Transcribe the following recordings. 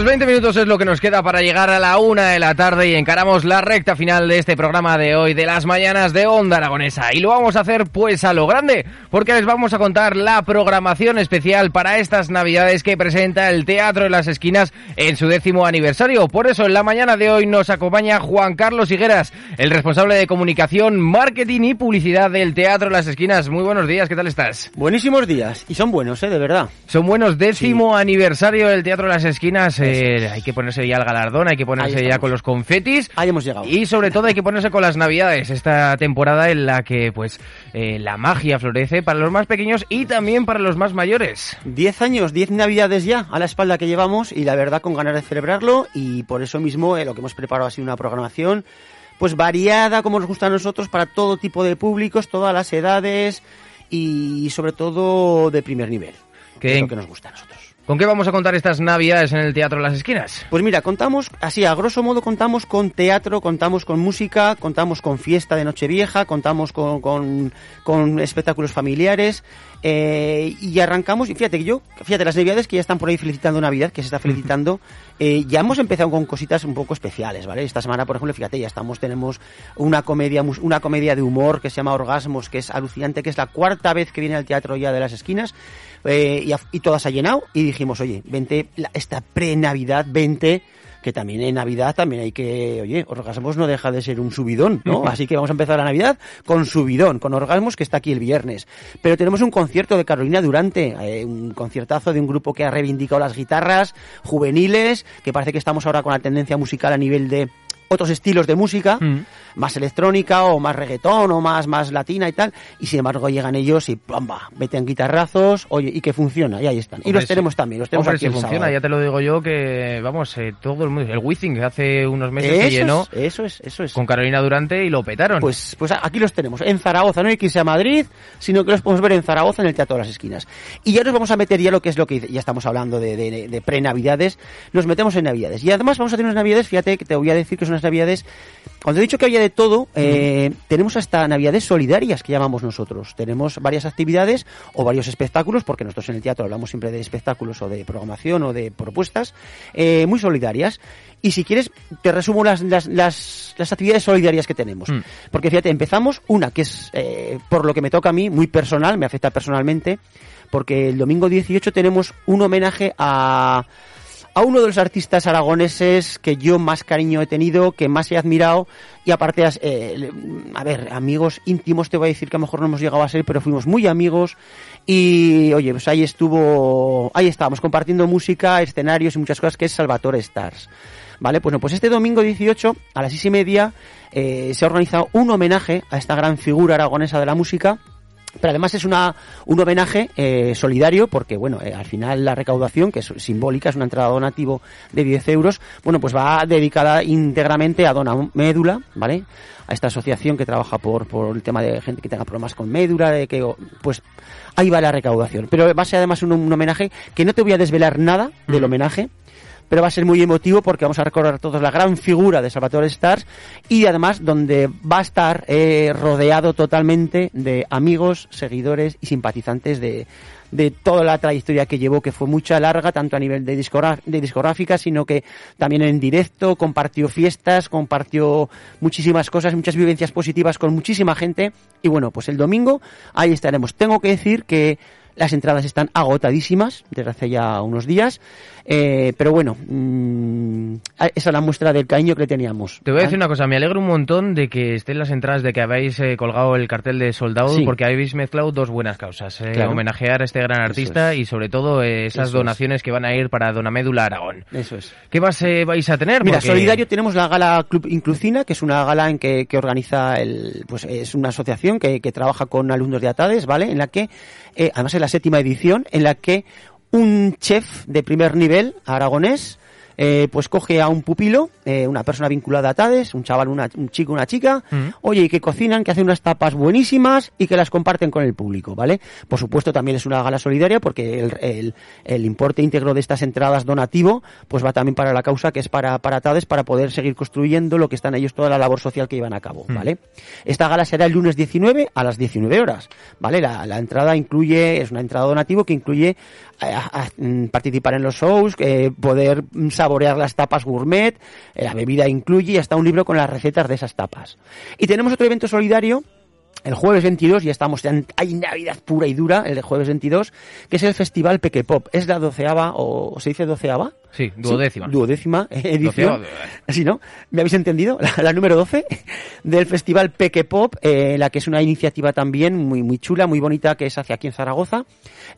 Pues 20 minutos es lo que nos queda para llegar a la una de la tarde y encaramos la recta final de este programa de hoy de las mañanas de Onda Aragonesa. Y lo vamos a hacer pues a lo grande, porque les vamos a contar la programación especial para estas navidades que presenta el Teatro de las Esquinas en su décimo aniversario. Por eso en la mañana de hoy nos acompaña Juan Carlos Higueras, el responsable de comunicación, marketing y publicidad del Teatro de las Esquinas. Muy buenos días, ¿qué tal estás? Buenísimos días. Y son buenos, ¿eh? De verdad. Son buenos, décimo aniversario del Teatro de las Esquinas. eh, hay que ponerse ya el galardón, hay que ponerse ya con los confetis. Ahí hemos llegado. Y sobre todo hay que ponerse con las navidades, esta temporada en la que pues eh, la magia florece para los más pequeños y también para los más mayores. Diez años, diez navidades ya a la espalda que llevamos y la verdad con ganas de celebrarlo y por eso mismo eh, lo que hemos preparado ha sido una programación pues variada como nos gusta a nosotros para todo tipo de públicos, todas las edades y sobre todo de primer nivel. Que es lo que nos gusta a nosotros. ¿Con qué vamos a contar estas navidades en el Teatro de las Esquinas? Pues mira, contamos, así a grosso modo contamos con teatro, contamos con música, contamos con fiesta de Nochevieja, contamos con, con, con espectáculos familiares eh, y arrancamos, y fíjate que yo, fíjate las navidades que ya están por ahí felicitando Navidad, que se está felicitando, eh, ya hemos empezado con cositas un poco especiales, ¿vale? Esta semana, por ejemplo, fíjate, ya estamos, tenemos una comedia, una comedia de humor que se llama Orgasmos, que es alucinante, que es la cuarta vez que viene al teatro ya de las esquinas, eh, y, a- y todas ha llenado y dijimos, oye, vente, la- esta pre-Navidad, vente, que también en Navidad también hay que, oye, Orgasmos no deja de ser un subidón, ¿no? Así que vamos a empezar la Navidad con subidón, con Orgasmos que está aquí el viernes. Pero tenemos un concierto de Carolina Durante, eh, un conciertazo de un grupo que ha reivindicado las guitarras juveniles, que parece que estamos ahora con la tendencia musical a nivel de otros estilos de música, Mm. más electrónica o más reggaetón o más, más latina y tal, y sin embargo llegan ellos y ¡plamba! meten guitarrazos, oye, y que funciona, y ahí están. y los tenemos también, los tenemos Hombre, aquí si funciona, sábado. ya te lo digo yo que, vamos, eh, todo el mundo, el Wizzing que hace unos meses Eso se es, llenó eso es, eso es. con Carolina Durante y lo petaron. Pues, pues aquí los tenemos, en Zaragoza, no hay que irse a Madrid, sino que los podemos ver en Zaragoza, en el Teatro de las Esquinas. Y ya nos vamos a meter ya lo que es lo que ya estamos hablando de, de, de pre-navidades, nos metemos en navidades. Y además vamos a tener unas navidades, fíjate que te voy a decir que son unas navidades, cuando he dicho que había de todo, eh, tenemos hasta navidades solidarias que llamamos nosotros. Tenemos varias actividades o varios espectáculos, porque nosotros en el teatro hablamos siempre de espectáculos o de programación o de propuestas, eh, muy solidarias. Y si quieres, te resumo las, las, las, las actividades solidarias que tenemos. Mm. Porque fíjate, empezamos una que es, eh, por lo que me toca a mí, muy personal, me afecta personalmente, porque el domingo 18 tenemos un homenaje a, a uno de los artistas aragoneses que yo más cariño he tenido, que más he admirado, y aparte, eh, a ver, amigos íntimos te voy a decir que a lo mejor no hemos llegado a ser, pero fuimos muy amigos, y oye, pues ahí estuvo, ahí estábamos compartiendo música, escenarios y muchas cosas, que es Salvatore Stars. Vale, pues, no, pues este domingo 18 a las seis y media eh, se ha organizado un homenaje a esta gran figura aragonesa de la música. Pero además es una, un homenaje eh, solidario porque, bueno, eh, al final la recaudación, que es simbólica, es una entrada donativo de 10 euros, bueno, pues va dedicada íntegramente a Dona Médula, ¿vale? A esta asociación que trabaja por, por el tema de gente que tenga problemas con médula, de que, pues, ahí va la recaudación. Pero va a ser además un, un homenaje que no te voy a desvelar nada del homenaje, pero va a ser muy emotivo porque vamos a recordar todos la gran figura de Salvatore Stars y además donde va a estar eh, rodeado totalmente de amigos, seguidores y simpatizantes de, de toda la trayectoria que llevó, que fue mucha larga, tanto a nivel de, de discográfica, sino que también en directo, compartió fiestas, compartió muchísimas cosas, muchas vivencias positivas con muchísima gente. Y bueno, pues el domingo ahí estaremos. Tengo que decir que Las entradas están agotadísimas desde hace ya unos días. Eh, pero bueno, mm, esa es la muestra del cariño que le teníamos. Te voy a decir ¿vale? una cosa, me alegro un montón de que estén las entradas, de que habéis eh, colgado el cartel de soldado, Sí. porque habéis mezclado dos buenas causas. eh, Claro. Homenajear a este gran artista es. y sobre todo esas Eso es. donaciones que van a ir para Dona Médula Aragón. Eso es. ¿Qué más vais a tener? Mira, Porque- solidario tenemos la gala Club Inclucina, que es una gala en que, que organiza el, pues es una asociación que, que trabaja con alumnos de Atades, ¿vale? En la que, además es la séptima edición, en la que un chef de primer nivel aragonés eh, pues coge a un pupilo, eh, una persona vinculada a Atades, un chaval, una, un chico, una chica, Mm. oye, y que cocinan, que hacen unas tapas buenísimas y que las comparten con el público, ¿vale? Por supuesto, también es una gala solidaria porque el, el, el importe íntegro de estas entradas donativo, pues va también para la causa que es para, para TADES, para poder seguir construyendo lo que están ellos, toda la labor social que llevan a cabo, Mm. ¿vale? Esta gala será el lunes 19 a las 19 horas, ¿vale? La, la entrada incluye, es una entrada donativo que incluye eh, a- a- mm, participar en los shows, poder mm, saborear las tapas gourmet, eh, la bebida incluye y hasta un libro con las recetas de esas tapas. Y tenemos otro evento solidario el jueves 22, ya estamos, ya en- hay Navidad pura y dura, el de jueves 22, que es el Festival Peque Pop. Es la doceava, o ¿se dice doceava? Sí, duodécima. Sí, duodécima edición. ¿Sí, no? ¿Me habéis entendido? La, la número 12 del Festival Peque Pop, eh, la que es una iniciativa también muy, muy chula, muy bonita, que se hace aquí en Zaragoza,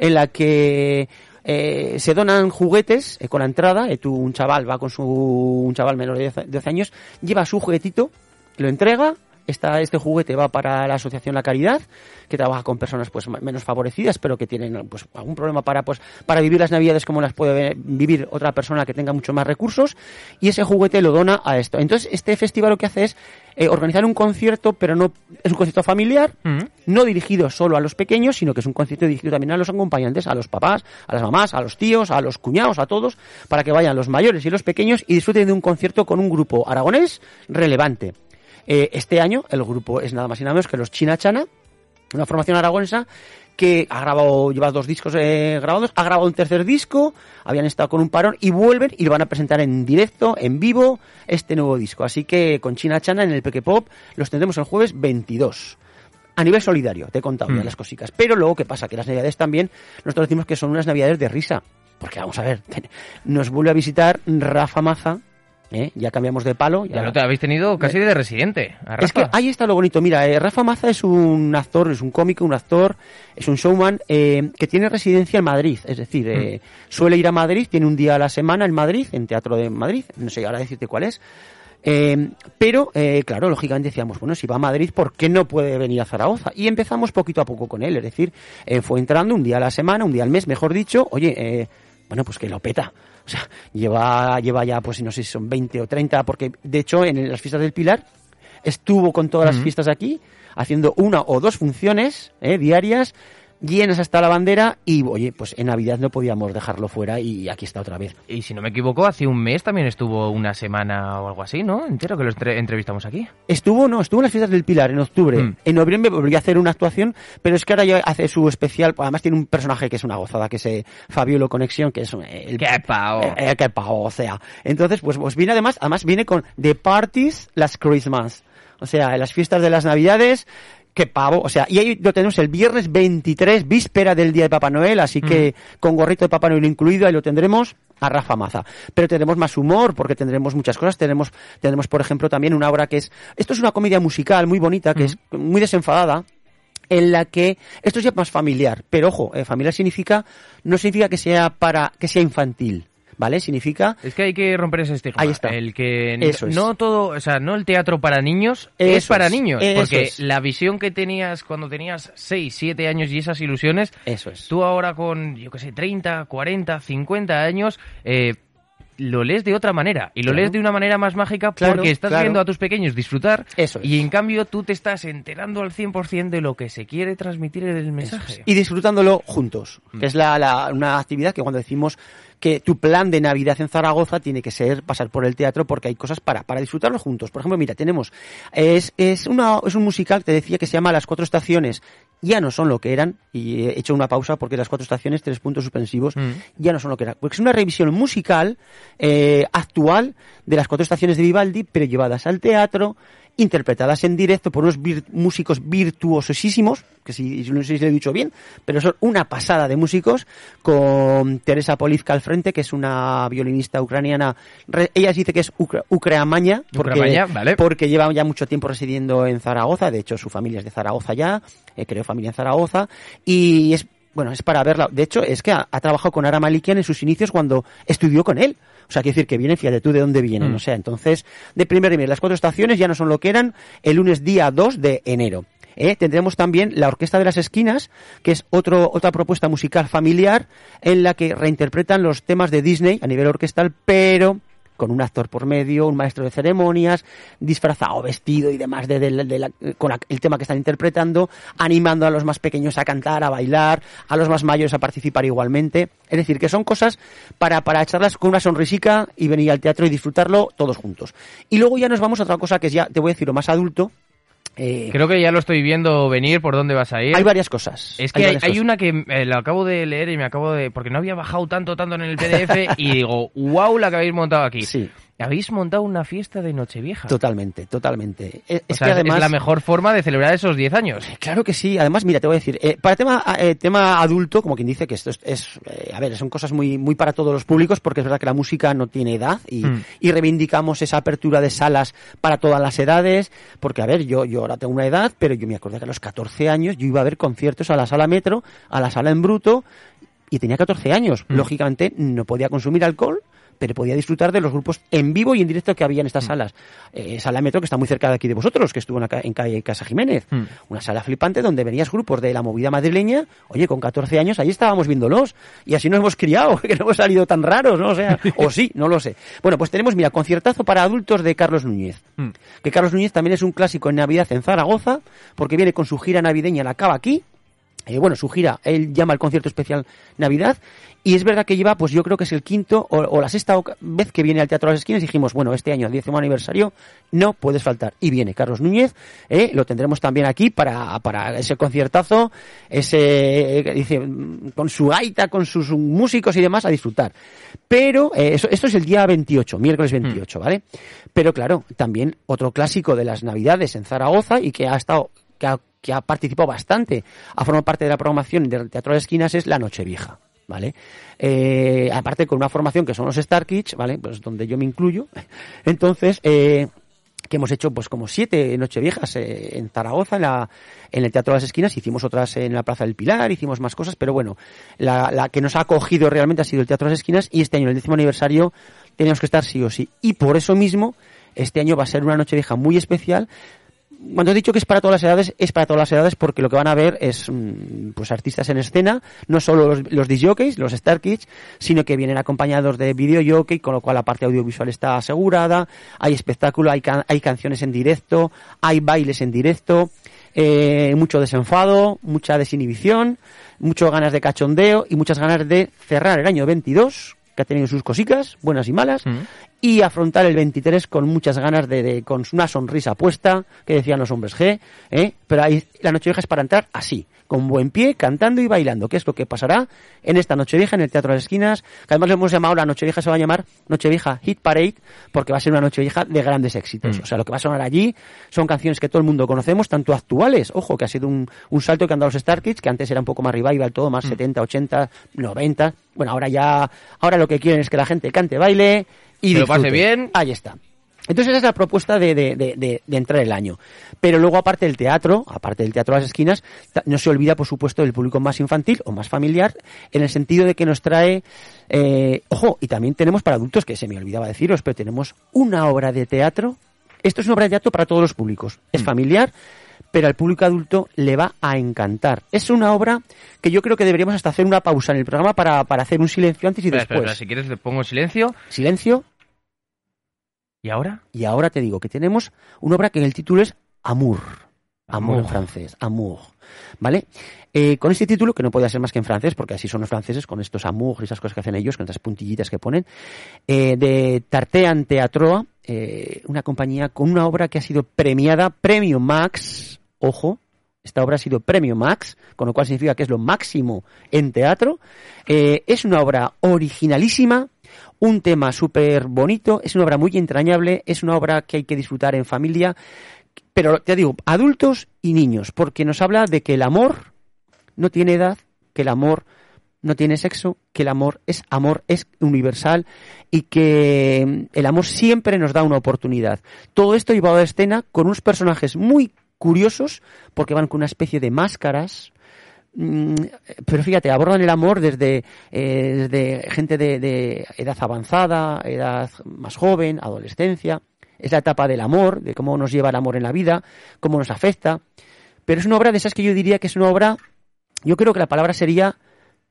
en la que eh, se donan juguetes eh, con la entrada. eh, tú, un chaval va con su, un chaval menor de 10 12 años, lleva su juguetito, lo entrega, esta, este juguete va para la Asociación La Caridad, que trabaja con personas pues menos favorecidas, pero que tienen pues algún problema para pues para vivir las navidades como las puede vivir otra persona que tenga mucho más recursos, y ese juguete lo dona a esto. Entonces, este festival lo que hace es eh, organizar un concierto, pero no es un concierto familiar, no dirigido solo a los pequeños, sino que es un concierto dirigido también a los acompañantes, a los papás, a las mamás, a los tíos, a los cuñados, a todos, para que vayan los mayores y los pequeños y disfruten de un concierto con un grupo aragonés relevante. Eh, este año el grupo es nada más y nada menos que los China Chana, una formación aragonesa que ha grabado, lleva dos discos eh, grabados, ha grabado un tercer disco, habían estado con un parón y vuelven y lo van a presentar en directo, en vivo, este nuevo disco. Así que con China Chana en el Peque Pop los tendremos el jueves 22. A nivel solidario, te he contado ya Mm. las cositas. Pero luego, ¿qué pasa? Que las navidades también, nosotros decimos que son unas navidades de risa. Porque vamos a ver, nos vuelve a visitar Rafa Maza, ¿eh? ya cambiamos de palo. Ya lo te habéis tenido casi de residente. a Es que ahí está lo bonito. Mira, eh, Rafa Maza es un actor, es un cómico, un actor, es un showman eh, que tiene residencia en Madrid. Es decir, eh, suele ir a Madrid, tiene un día a la semana en Madrid, en Teatro de Madrid. No sé ahora decirte cuál es. Eh, pero, eh, claro, lógicamente decíamos, bueno, si va a Madrid, ¿por qué no puede venir a Zaragoza? Y empezamos poquito a poco con él, es decir, eh, fue entrando un día a la semana, un día al mes, mejor dicho, oye, eh, bueno, pues que lo peta. O sea, lleva, lleva ya, pues no sé si son 20 o 30, porque de hecho en las fiestas del Pilar estuvo con todas las fiestas aquí, haciendo una o dos funciones eh, diarias, llenas hasta la bandera, y oye, pues en Navidad no podíamos dejarlo fuera y aquí está otra vez. Y si no me equivoco, hace un mes también estuvo una semana o algo así, ¿no? Entero que lo entre- entrevistamos aquí. Estuvo, no, estuvo en las fiestas del Pilar en octubre. Mm. En noviembre volvió a hacer una actuación, pero es que ahora ya hace su especial, además tiene un personaje que es una gozada, que es eh, Fabiolo Conexión, que es un- el... ¡Qué pao! Eh, eh, qué pavo, o sea. Entonces, pues, pues viene además, además viene con The Parties Las Christmas. O sea, las fiestas de las Navidades, qué pavo. O sea, y ahí lo tenemos el viernes 23, víspera del día de Papá Noel, así que con gorrito de Papá Noel incluido, ahí lo tendremos a Rafa Maza. Pero tendremos más humor, porque tendremos muchas cosas. Tenemos, tenemos, por ejemplo, también una obra que es, esto es una comedia musical muy bonita, que es muy desenfadada, en la que esto es ya más familiar, pero ojo, eh, familiar significa no significa que sea para que sea infantil, ¿vale? Significa Es que hay que romper ese estigma. Ahí está. El que Eso es. no todo, o sea, no el teatro para niños es para es. niños. Eso porque es. la visión que tenías cuando tenías 6, 7 años y esas ilusiones, eso es. tú ahora con, yo qué sé, 30, 40, 50 años, eh, lo lees de otra manera. Y lo Claro. lees de una manera más mágica Claro, porque estás claro. viendo a tus pequeños disfrutar. Eso es. Y en cambio tú te estás enterando al 100% de lo que se quiere transmitir en el mensaje. Y disfrutándolo juntos, que es la, la- una actividad que cuando decimos que tu plan de Navidad en Zaragoza tiene que ser pasar por el teatro porque hay cosas para, para disfrutarlo juntos. Por ejemplo, mira, tenemos, es, es, una, es un musical, te decía, que se llama Las Cuatro Estaciones. Ya no son lo que eran, y he hecho una pausa porque las cuatro estaciones, tres puntos suspensivos, Mm. ya no son lo que eran. Porque es una revisión musical eh, actual de las cuatro estaciones de Vivaldi, pero llevadas al teatro interpretadas en directo por unos vir- músicos virtuosísimos, que si, no sé si lo he dicho bien, pero son una pasada de músicos, con Teresa Polizka al frente, que es una violinista ucraniana. Ella dice que es ucra- ucramaña, porque, Ucramaña, vale. porque lleva ya mucho tiempo residiendo en Zaragoza, de hecho su familia es de Zaragoza ya, eh, creó familia en Zaragoza, y es, bueno, es para verla. De hecho, es que ha, ha trabajado con Ara Malikian en sus inicios cuando estudió con él. O sea, quiere decir que vienen, fíjate tú de dónde vienen. Mm. O sea, entonces, de primer nivel, las cuatro estaciones ya no son lo que eran el lunes día 2 de enero. ¿eh? Tendremos también la Orquesta de las Esquinas, que es otro, otra propuesta musical familiar en la que reinterpretan los temas de Disney a nivel orquestal, pero con un actor por medio, un maestro de ceremonias, disfrazado, vestido y demás de, de- con el tema que están interpretando, animando a los más pequeños a cantar, a bailar, a los más mayores a participar igualmente. Es decir, que son cosas para, para echarlas con una sonrisica y venir al teatro y disfrutarlo todos juntos. Y luego ya nos vamos a otra cosa que es ya, te voy a decir, lo más adulto. Eh, Creo que ya lo estoy viendo venir por dónde vas a ir. hay varias cosas. Es que hay, hay una que eh, la acabo de leer y me acabo de... Porque no había bajado tanto, tanto en el PDF y digo, wow, la que habéis montado aquí. Sí, Habéis montado una fiesta de Nochevieja. totalmente, totalmente. Es, O es sea, que además... es la mejor forma de celebrar esos 10 años. Claro que sí. Además, mira, te voy a decir, eh, para tema, eh, tema adulto, como quien dice que esto es, es, eh, a ver, son cosas muy, muy para todos los públicos, porque es verdad que la música no tiene edad y, Mm. y reivindicamos esa apertura de salas para todas las edades, porque a ver, yo, yo ahora tengo una edad, pero yo me acuerdo que a los 14 años yo iba a ver conciertos a la sala Metro, a la sala en bruto, y tenía 14 años. Mm. Lógicamente no podía consumir alcohol, pero podía disfrutar de los grupos en vivo y en directo que había en Mm. estas salas. Eh, sala Metro, que está muy cerca de aquí de vosotros, que estuvo en, la ca- en calle Casa Jiménez. Mm. Una sala flipante donde venías grupos de la movida madrileña. Oye, con 14 años ahí estábamos viéndolos. Y así nos hemos criado, que no hemos salido tan raros, ¿no? O sea, o sí, no lo sé. Bueno, pues tenemos, mira, conciertazo para adultos de Carlos Núñez. Mm. Que Carlos Núñez también es un clásico en Navidad en Zaragoza, porque viene con su gira navideña, la acaba aquí. Eh, bueno, su gira, él llama el concierto especial Navidad, y es verdad que lleva, pues yo creo que es el quinto o, o la sexta vez que viene al Teatro de las Esquinas, dijimos, bueno, este año, el décimo aniversario, no puedes faltar. Y viene Carlos Núñez, eh, lo tendremos también aquí para, para ese conciertazo, ese, eh, dice, mm, con su gaita, con sus músicos y demás, a disfrutar. Pero, eh, eso, esto es el día 28, miércoles 28, ¿vale? Pero claro, también otro clásico de las Navidades en Zaragoza y que ha estado, que ha, que ha participado bastante, ha formado parte de la programación del Teatro de Esquinas es La Nochevieja. ¿Vale? Eh, aparte con una formación que son los Star Kids, ¿vale? Pues donde yo me incluyo. Entonces, eh, que hemos hecho pues como siete nocheviejas eh, en Zaragoza, en, la, en el Teatro de las Esquinas, hicimos otras en la Plaza del Pilar, hicimos más cosas, pero bueno, la, la que nos ha acogido realmente ha sido el Teatro de las Esquinas y este año, el décimo aniversario, teníamos que estar sí o sí. Y por eso mismo, este año va a ser una nochevieja muy especial, cuando he dicho que es para todas las edades, es para todas las edades porque lo que van a ver es mm, pues artistas en escena, no solo los, los disc jockeys, los Star Kids, sino que vienen acompañados de video jockey, con lo cual la parte audiovisual está asegurada, hay espectáculo, hay, can- hay canciones en directo, hay bailes en directo, eh, mucho desenfado, mucha desinhibición, muchas ganas de cachondeo y muchas ganas de cerrar el año 22 que ha tenido sus cositas, buenas y malas, Mm. Y afrontar el 23 con muchas ganas de, de- con una sonrisa puesta, que decían los hombres G, ¿eh? pero ahí la Nochevieja es para entrar así, con buen pie, cantando y bailando, que es lo que pasará en esta Nochevieja en el Teatro de las Esquinas, que además le hemos llamado, la Nochevieja se va a llamar Nochevieja Hit Parade, porque va a ser una Nochevieja de grandes éxitos. Mm. O sea, lo que va a sonar allí son canciones que todo el mundo conocemos, tanto actuales, ojo, que ha sido un, un salto que han dado los Star Kids, que antes era un poco más revival, todo Mm. más 70, 80, 90. Bueno, ahora ya, ahora lo que quieren es que la gente cante, baile y lo pase bien. Ahí está. Entonces esa es la propuesta de, de, de, entrar el año. Pero luego aparte del teatro, aparte del teatro a las esquinas, no se olvida por supuesto del público más infantil o más familiar, en el sentido de que nos trae, eh, ojo, y también tenemos para adultos, que se me olvidaba deciros, pero tenemos una obra de teatro. Esto es una obra de teatro para todos los públicos. Es familiar, pero al público adulto le va a encantar. Es una obra que yo creo que deberíamos hasta hacer una pausa en el programa para, para hacer un silencio antes y Espera, después. espera, espera, si quieres le pongo en silencio. Silencio. ¿Y ahora? Y ahora te digo que tenemos una obra que el título es Amour. Amor en Amour. francés, Amour. ¿Vale? Eh, con este título, que no podía ser más que en francés, porque así son los franceses, con estos amour y esas cosas que hacen ellos, con estas puntillitas que ponen, eh, de Tartean Teatroa, eh, una compañía con una obra que ha sido premiada, Premio Max, ojo, esta obra ha sido Premio Max, con lo cual significa que es lo máximo en teatro. Eh, es una obra originalísima, un tema súper bonito, es una obra muy entrañable, es una obra que hay que disfrutar en familia, pero te digo, adultos y niños, porque nos habla de que el amor no tiene edad, que el amor no tiene sexo, que el amor es amor, es universal y que mm, el amor siempre nos da una oportunidad. Todo esto llevado a escena con unos personajes muy curiosos porque van con una especie de máscaras. Mm, Pero fíjate, abordan el amor desde, eh, desde gente de, de edad avanzada, edad más joven, adolescencia. Es la etapa del amor, de cómo nos lleva el amor en la vida, cómo nos afecta. Pero es una obra de esas que yo diría que es una obra, yo creo que la palabra sería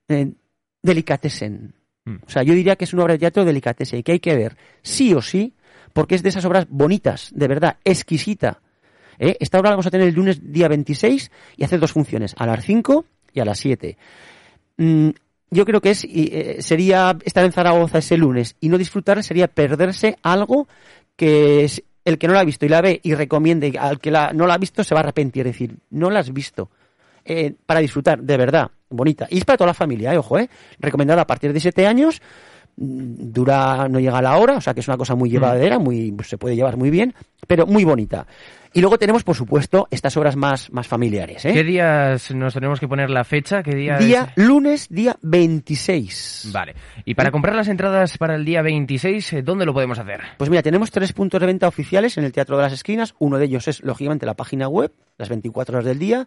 eh, delicatessen. Mm. O sea, yo diría que es una obra de teatro delicatessen y que hay que ver sí o sí, porque es de esas obras bonitas, de verdad, exquisita. ¿Eh? Esta obra la vamos a tener el lunes día 26 y hace dos funciones, a las 5 y a las 7. Mm, yo creo que es y, eh, sería estar en Zaragoza ese lunes y no disfrutar sería perderse algo que es el que no la ha visto y la ve y recomiende al que la, no la ha visto se va a arrepentir, es decir, no la has visto. Eh, para disfrutar, de verdad, bonita. Y es para toda la familia, eh, ojo, eh. Recomendada a partir de 7 años, mm, dura, no llega a la hora, o sea que es una cosa muy llevadera, muy, pues, se puede llevar muy bien, pero muy bonita. Y luego tenemos, por supuesto, estas obras más, más familiares, ¿eh? ¿Qué días nos tenemos que poner la fecha? ¿Qué día? Día es? lunes, día 26. Vale. Y para comprar las entradas para el día 26, eh, ¿dónde lo podemos hacer? Pues mira, tenemos tres puntos de venta oficiales en el Teatro de las Esquinas. Uno de ellos es, lógicamente, la página web, las 24 horas del día.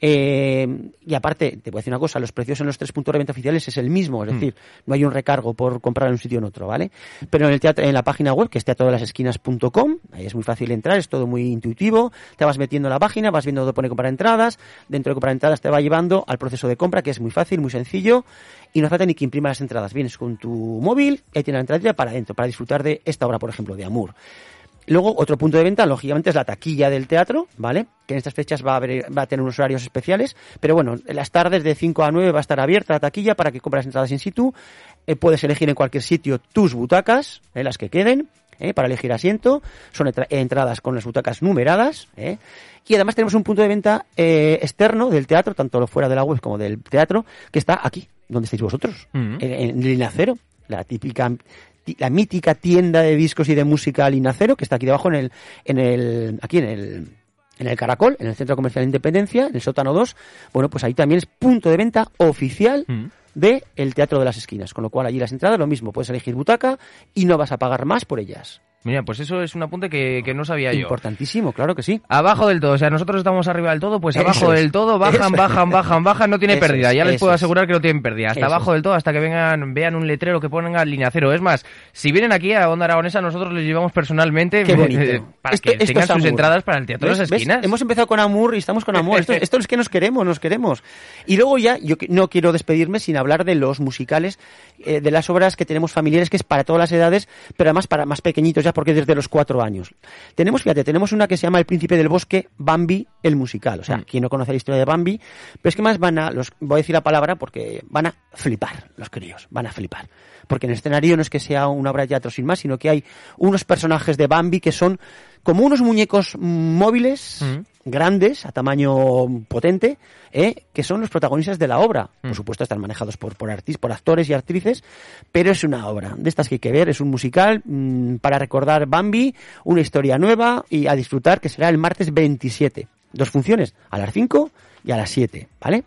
Eh, y aparte, te voy a decir una cosa, los precios en los tres puntos de venta oficiales es el mismo, es decir, no hay un recargo por comprar en un sitio o en otro, ¿vale? Pero en el teatro, en la página web, que es teatrodelasesquinas.com, ahí es muy fácil entrar, es todo muy intuitivo, te vas metiendo en la página, vas viendo dónde pone comprar entradas, dentro de comprar entradas te va llevando al proceso de compra, que es muy fácil, muy sencillo, y no hace falta ni que imprima las entradas, vienes con tu móvil, ahí tienes la entrada para adentro, para disfrutar de esta obra, por ejemplo, de Amur. Luego, otro punto de venta, lógicamente, es la taquilla del teatro, ¿vale? Que en estas fechas va a, haber, va a tener unos horarios especiales, pero bueno, en las tardes de 5 a 9 va a estar abierta la taquilla para que compres entradas in situ. Eh, puedes elegir en cualquier sitio tus butacas, eh, las que queden, eh, para elegir asiento. Son entra- entradas con las butacas numeradas, eh. Y además tenemos un punto de venta eh, externo del teatro, tanto fuera de la web como del teatro, que está aquí, donde estáis vosotros, Mm. en, en Linacero, la típica la mítica tienda de discos y de música Linacero, que está aquí debajo en el, en el, aquí en el, en el Caracol, en el Centro Comercial de Independencia, en el sótano 2. Bueno, pues ahí también es punto de venta oficial Mm. De el Teatro de las Esquinas, con lo cual allí las entradas lo mismo, puedes elegir butaca y no vas a pagar más por ellas. Mira, pues eso es un apunte que, que no sabía yo. Importantísimo, claro que sí. Abajo del todo, o sea, nosotros estamos arriba del todo, pues abajo del todo, bajan, bajan, bajan, bajan, no tiene pérdida. Ya les puedo asegurar que no tienen pérdida. Hasta abajo del todo, hasta que vengan, vean un letrero que ponga línea cero. Es más, si vienen aquí a Onda Aragonesa, nosotros les llevamos personalmente Qué bonito. eh, para que tengan sus entradas para el Teatro de las. Esquinas. Hemos empezado con amor y estamos con amor. Esto, esto es que nos queremos, nos queremos. Y luego ya, yo no quiero despedirme sin hablar de los musicales, eh, de las obras que tenemos familiares, que es para todas las edades, pero además para más pequeñitos ya, porque desde los cuatro años. Tenemos, fíjate, tenemos una que se llama El Príncipe del Bosque, Bambi, el musical. O sea, Mm. quien no conoce la historia de Bambi, pero es que más van a, los, voy a decir la palabra porque van a flipar, los críos, van a flipar. Porque en el escenario no es que sea una obra de teatro sin más, sino que hay unos personajes de Bambi que son como unos muñecos móviles, Mm. grandes, a tamaño potente, ¿eh? que son los protagonistas de la obra. Mm. Por supuesto, están manejados por, por, artis- por actores y actrices, pero es una obra de estas que hay que ver. Es un musical mm, para recordar Bambi, una historia nueva y a disfrutar, que será el martes 27. Dos funciones, a las 5 y a las 7, ¿vale?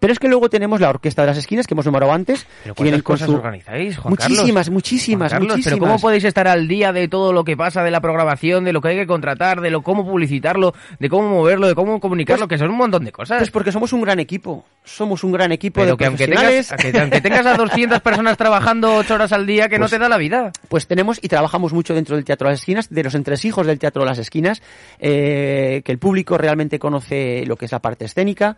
Pero es que luego tenemos la Orquesta de las Esquinas, que hemos nombrado antes. ¿Pero que con cosas su- organizáis, Juan Muchísimas, Carlos? muchísimas, Juan Carlos, muchísimas. Pero ¿cómo podéis estar al día de todo lo que pasa, de la programación, de lo que hay que contratar, de lo cómo publicitarlo, de cómo moverlo, de cómo comunicarlo, que son un montón de cosas? Pues porque somos un gran equipo. Somos un gran equipo pero de que aunque profesionales. tengas, que aunque tengas a 200 personas trabajando 8 horas al día, que no Pues- te da la vida. Pues tenemos y trabajamos mucho dentro del Teatro de las Esquinas, de los entresijos del Teatro de las Esquinas, eh, que el público realmente conoce lo que es la parte escénica.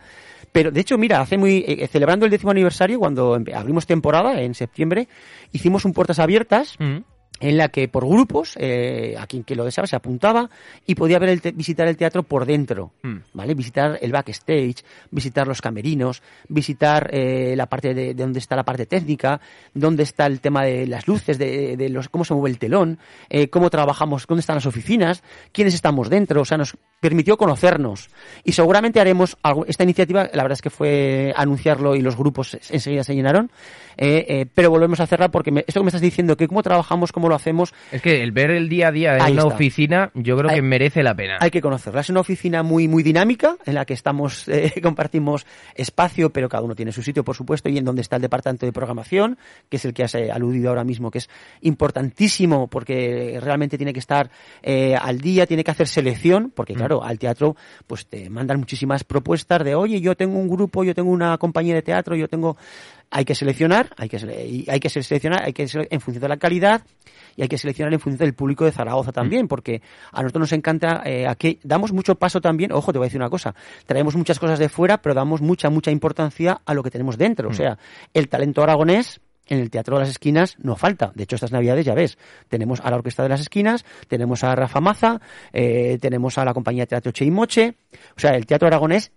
Pero, de hecho, mira, hace muy, eh, celebrando el décimo aniversario, cuando abrimos temporada, en septiembre, hicimos un puertas abiertas, Mm. En la que por grupos, eh, a quien que lo deseaba se apuntaba y podía ver el te- visitar el teatro por dentro, Mm. ¿vale? Visitar el backstage, visitar los camerinos, visitar eh, la parte de, de donde está la parte técnica, dónde está el tema de las luces, de, de los cómo se mueve el telón, eh, cómo trabajamos, dónde están las oficinas, quiénes estamos dentro, o sea, nos permitió conocernos y seguramente haremos algo, esta iniciativa, la verdad es que fue anunciarlo y los grupos enseguida se llenaron, eh, eh, pero volvemos a hacerla porque me- esto que me estás diciendo, que cómo trabajamos, cómo cómo lo hacemos, Es que el ver el día a día en Ahí una está. oficina, yo creo que merece la pena. hay que conocerla. Es una oficina muy, muy dinámica en la que estamos, eh, compartimos espacio, pero cada uno tiene su sitio, por supuesto, y en donde está el departamento de programación, que es el que has eh, aludido ahora mismo, que es importantísimo porque realmente tiene que estar eh, al día, tiene que hacer selección, porque claro, al teatro pues te mandan muchísimas propuestas de, oye, yo tengo un grupo, yo tengo una compañía de teatro, yo tengo... Hay que seleccionar, hay que, hay que seleccionar, hay que sele- en función de la calidad y hay que seleccionar en función del público de Zaragoza también, porque a nosotros nos encanta, eh, aquí damos mucho paso también, ojo, te voy a decir una cosa, traemos muchas cosas de fuera, pero damos mucha, mucha importancia a lo que tenemos dentro. O sea, el talento aragonés en el Teatro de las Esquinas no falta. De hecho, estas Navidades ya ves, tenemos a la Orquesta de las Esquinas, tenemos a Rafa Maza, eh, tenemos a la compañía de teatro Che y Moche. O sea, el Teatro Aragonés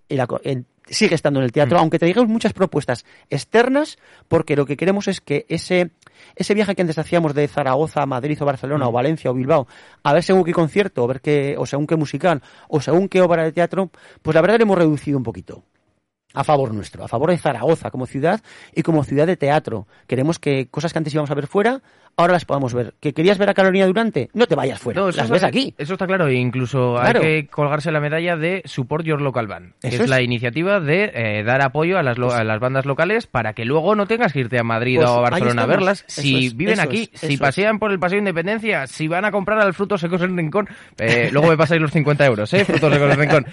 sigue estando en el teatro, aunque traigamos muchas propuestas externas, porque lo que queremos es que ese, ese viaje que antes hacíamos de Zaragoza a Madrid o Barcelona o Valencia o Bilbao, a ver según qué concierto, o ver qué, o según qué musical, o según qué obra de teatro, pues la verdad lo hemos reducido un poquito a favor nuestro, a favor de Zaragoza como ciudad y como ciudad de teatro. Queremos que cosas que antes íbamos a ver fuera, ahora las podamos ver. ¿Que querías ver a Carolina Durante? No te vayas fuera, No, las está- ves aquí. Eso está claro, e incluso Claro. hay que colgarse la medalla de Support Your Local Band, que es, es. la iniciativa de eh, dar apoyo a las, lo- a las bandas locales para que luego no tengas que irte a Madrid Pues o a Barcelona a verlas. Eso si es, viven aquí, es, si pasean por el Paseo de Independencia, si van a comprar al Frutos Secos en Rincón, eh, luego me pasáis los 50 euros, ¿eh? Frutos Secos en Rincón.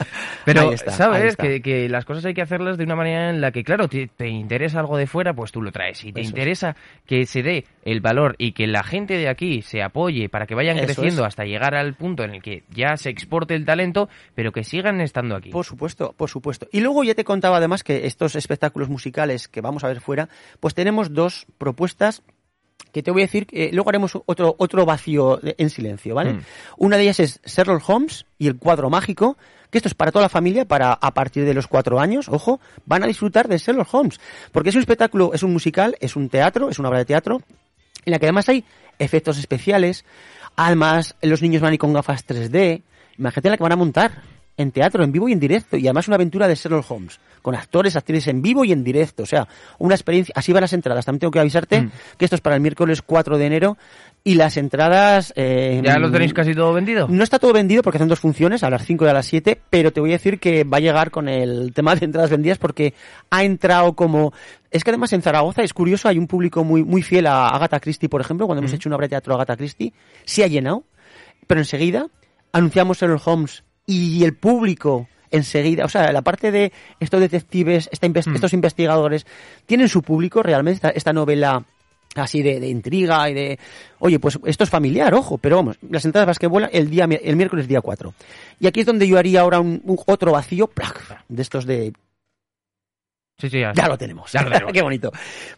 Pero, está, ¿sabes? Que, que las cosas hay que hacerlas de una manera en la que, claro, te, te interesa algo de fuera, pues tú lo traes. Si te interesa que se dé el valor y que la gente de aquí se apoye para que vayan Eso creciendo es. hasta llegar al punto en el que ya se exporte el talento, pero que sigan estando aquí. Por supuesto, por supuesto. Y luego ya te contaba además que estos espectáculos musicales que vamos a ver fuera, pues tenemos dos propuestas que te voy a decir, que luego haremos otro, otro vacío de- en silencio, ¿vale? Mm. Una de ellas es Sherlock Holmes y el cuadro mágico, que esto es para toda la familia, para a partir de los cuatro años, ojo, van a disfrutar de Sherlock Holmes, porque es un espectáculo, es un musical, es un teatro, es una obra de teatro, en la que además hay efectos especiales, además los niños van a ir con gafas 3D, imagínate la que van a montar en teatro, en vivo y en directo, y además una aventura de Sherlock Holmes, con actores, actrices en vivo y en directo, o sea, una experiencia, así van las entradas, también tengo que avisarte Mm. que esto es para el miércoles 4 de enero, y las entradas... eh, ¿Ya lo tenéis casi todo vendido? no está todo vendido porque hacen dos funciones, a las 5 y a las 7, pero te voy a decir que va a llegar con el tema de entradas vendidas porque ha entrado como... Es que además en Zaragoza es curioso, hay un público muy, muy fiel a Agatha Christie, por ejemplo, cuando hemos hecho una obra de teatro a Agatha Christie, se ha llenado, pero enseguida anunciamos Sherlock Holmes y el público enseguida, o sea, la parte de estos detectives, esta Mm. estos investigadores, tienen su público realmente esta, esta novela así de, de intriga y de oye pues esto es familiar ojo pero vamos las entradas vas que vuelan el día el miércoles día 4 y aquí es donde yo haría ahora un, un- otro vacío ¡plac! de estos de Sí, sí, ya, ya lo tenemos. Ya lo tenemos. Qué bonito.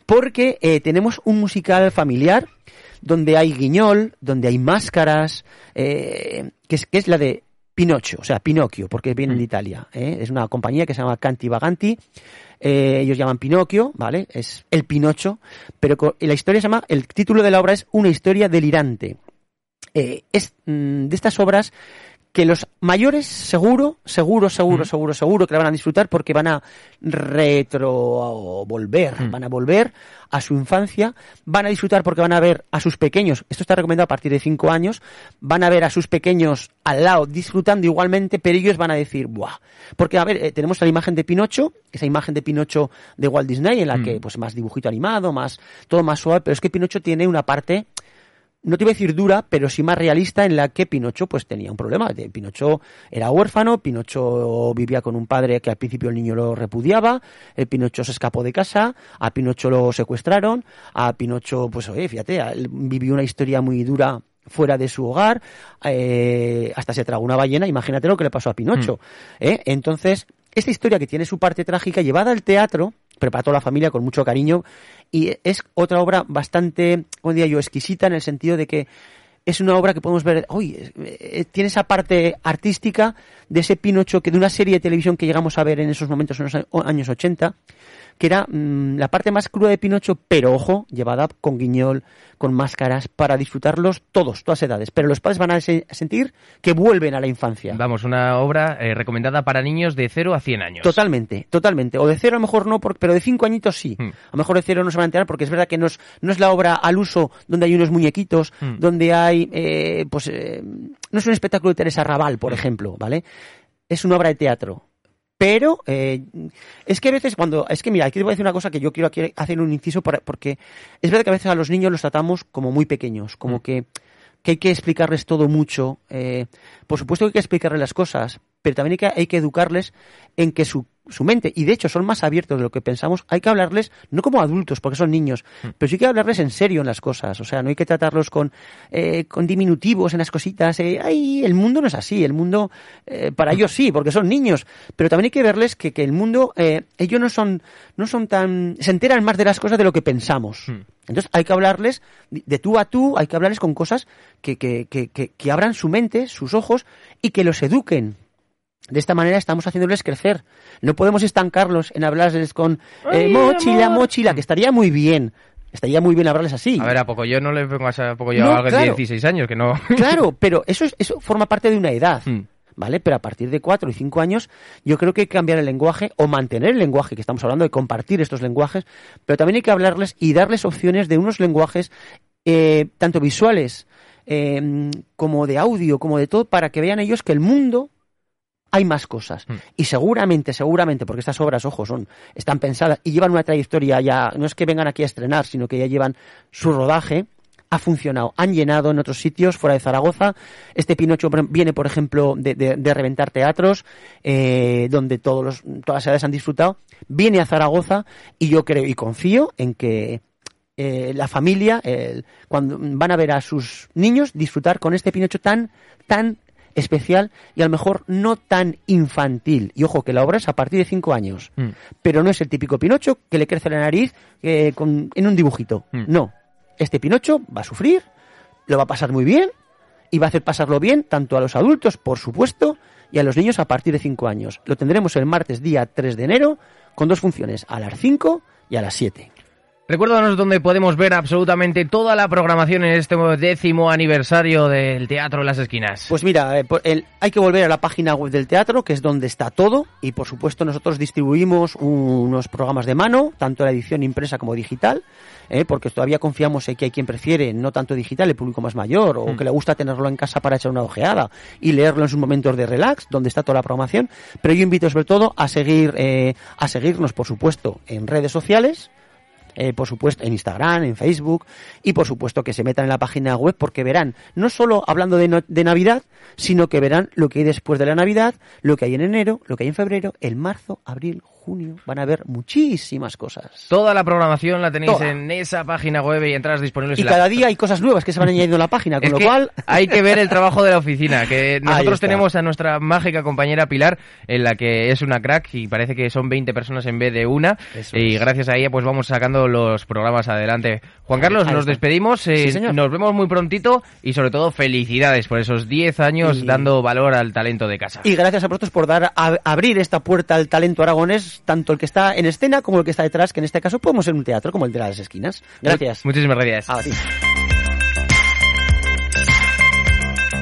Porque eh, tenemos un musical familiar donde hay guiñol, donde hay máscaras, eh, que, es, que es la de Pinocho, o sea, Pinocchio, porque viene de Italia. ¿eh? Es una compañía que se llama Canti Vaganti. Eh, ellos llaman Pinocchio, ¿vale? Es el Pinocho, pero la historia se llama, el título de la obra es Una historia delirante. Eh, es mm, de estas obras que los mayores seguro, seguro, seguro, Mm. seguro, seguro que la van a disfrutar porque van a retro volver, Mm. van a volver a su infancia, van a disfrutar porque van a ver a sus pequeños, esto está recomendado a partir de 5 años, van a ver a sus pequeños al lado disfrutando igualmente, pero ellos van a decir, ¡buah! Porque, a ver, eh, tenemos la imagen de Pinocho, esa imagen de Pinocho de Walt Disney, en la Mm. que, pues, más dibujito animado, más, todo más suave, pero es que Pinocho tiene una parte no te iba a decir dura, pero sí más realista en la que Pinocho pues tenía un problema. Pinocho era huérfano, Pinocho vivía con un padre que al principio el niño lo repudiaba, el Pinocho se escapó de casa, a Pinocho lo secuestraron, a Pinocho, pues oye, fíjate, vivió una historia muy dura fuera de su hogar, eh, hasta se tragó una ballena, imagínate lo que le pasó a Pinocho. ¿eh? Entonces, esta historia que tiene su parte trágica, llevada al teatro, pero para toda la familia con mucho cariño, y es otra obra bastante, como diría yo, exquisita en el sentido de que es una obra que podemos ver, uy, eh, tiene esa parte artística de ese Pinocho que de una serie de televisión que llegamos a ver en esos momentos en los años 80, que era mm, la parte más cruda de Pinocho, pero ojo, llevada con guiñol, con máscaras, para disfrutarlos todos, todas edades. Pero los padres van a se- sentir que vuelven a la infancia. Vamos, una obra eh, recomendada para niños de 0 a 100 años. Totalmente, totalmente. O de cero a lo mejor no, pero de cinco añitos sí. Hmm. A lo mejor de cero no se van a enterar porque es verdad que no es, no es la obra al uso donde hay unos muñequitos, Hmm. donde hay, eh, pues, eh, no es un espectáculo de Teresa Raval, por ejemplo, ¿vale? Es una obra de teatro. Pero eh, es que a veces cuando... Es que mira, aquí te voy a decir una cosa que yo quiero aquí hacer un inciso para- porque es verdad que a veces a los niños los tratamos como muy pequeños, como Mm. que, que hay que explicarles todo mucho. eh, por supuesto que hay que explicarles las cosas, pero también hay que, hay que educarles en que su, su mente, y de hecho son más abiertos de lo que pensamos, hay que hablarles no como adultos, porque son niños, pero sí que hablarles en serio en las cosas. O sea, no hay que tratarlos con, eh, con diminutivos en las cositas. eh, Ay, el mundo no es así, el mundo eh, para ellos sí, porque son niños, pero también hay que verles que, que el mundo, eh, ellos no son, no son tan, se enteran más de las cosas de lo que pensamos. Hmm. Entonces hay que hablarles de tú a tú, hay que hablarles con cosas que, que, que, que, que abran su mente, sus ojos y que los eduquen. De esta manera estamos haciéndoles crecer. No podemos estancarlos en hablarles con eh, Ay, mochila, amor. mochila, que estaría muy bien. Estaría muy bien hablarles así. A ver, ¿a poco yo no le pongo a poco yo No, a alguien claro. de 16 años que no... Claro, pero eso, es, eso forma parte de una edad. Hmm. ¿Vale? Pero a partir de cuatro y cinco años, yo creo que hay que cambiar el lenguaje o mantener el lenguaje, que estamos hablando de compartir estos lenguajes, pero también hay que hablarles y darles opciones de unos lenguajes eh, tanto visuales eh, como de audio, como de todo, para que vean ellos que el mundo hay más cosas. Hmm. Y seguramente, seguramente, porque estas obras, ojo, son, están pensadas y llevan una trayectoria ya, no es que vengan aquí a estrenar, sino que ya llevan su rodaje, ha funcionado, han llenado en otros sitios fuera de Zaragoza. Este Pinocho viene, por ejemplo, de, de- de reventar teatros, eh, donde todos los, todas las edades han disfrutado. Viene a Zaragoza y yo creo y confío en que eh, la familia, cuando van a ver a sus niños disfrutar con este Pinocho tan, tan especial y a lo mejor no tan infantil. Y ojo, que la obra es a partir de cinco años. Mm. Pero no es el típico Pinocho que le crece la nariz eh, con- en un dibujito. Mm. No. Este Pinocho va a sufrir, lo va a pasar muy bien y va a hacer pasarlo bien tanto a los adultos, por supuesto, y a los niños a partir de 5 años. Lo tendremos el martes día 3 de enero con dos funciones, a las 5 y a las 7. Recuérdanos dónde podemos ver absolutamente toda la programación en este décimo aniversario del Teatro Las Esquinas. Pues mira, eh, el- hay que volver a la página web del teatro, que es donde está todo, y por supuesto nosotros distribuimos unos programas de mano, tanto la edición impresa como digital, eh, porque todavía confiamos en que hay quien prefiere no tanto digital, el público más mayor, o Mm. que le gusta tenerlo en casa para echar una ojeada y leerlo en sus momentos de relax, donde está toda la programación. Pero yo invito sobre todo a seguir, eh, a seguirnos, por supuesto, en redes sociales, eh, por supuesto en Instagram, en Facebook y por supuesto que se metan en la página web porque verán, no solo hablando de, no- de Navidad, sino que verán lo que hay después de la Navidad, lo que hay en enero, lo que hay en febrero, en marzo, abril, junio, van a ver muchísimas cosas. Toda la programación la tenéis Toda. en esa página web y entradas disponibles Y en la- cada día hay cosas nuevas que se van añadiendo a la página, con Es lo que cual hay que ver el trabajo de la oficina, que nosotros tenemos a nuestra mágica compañera Pilar, en la que es una crack y parece que son 20 personas en vez de una, Eso y es. gracias a ella pues vamos sacando los programas adelante. Juan Carlos, nos despedimos, eh, Sí, señor. nos vemos muy prontito y sobre todo felicidades por esos 10 años Y- dando valor al talento de casa. Y gracias a vosotros por dar a, abrir esta puerta al talento aragonés, tanto el que está en escena como el que está detrás, que en este caso podemos ser un teatro como el de las esquinas. Gracias. Muchísimas gracias. A ti.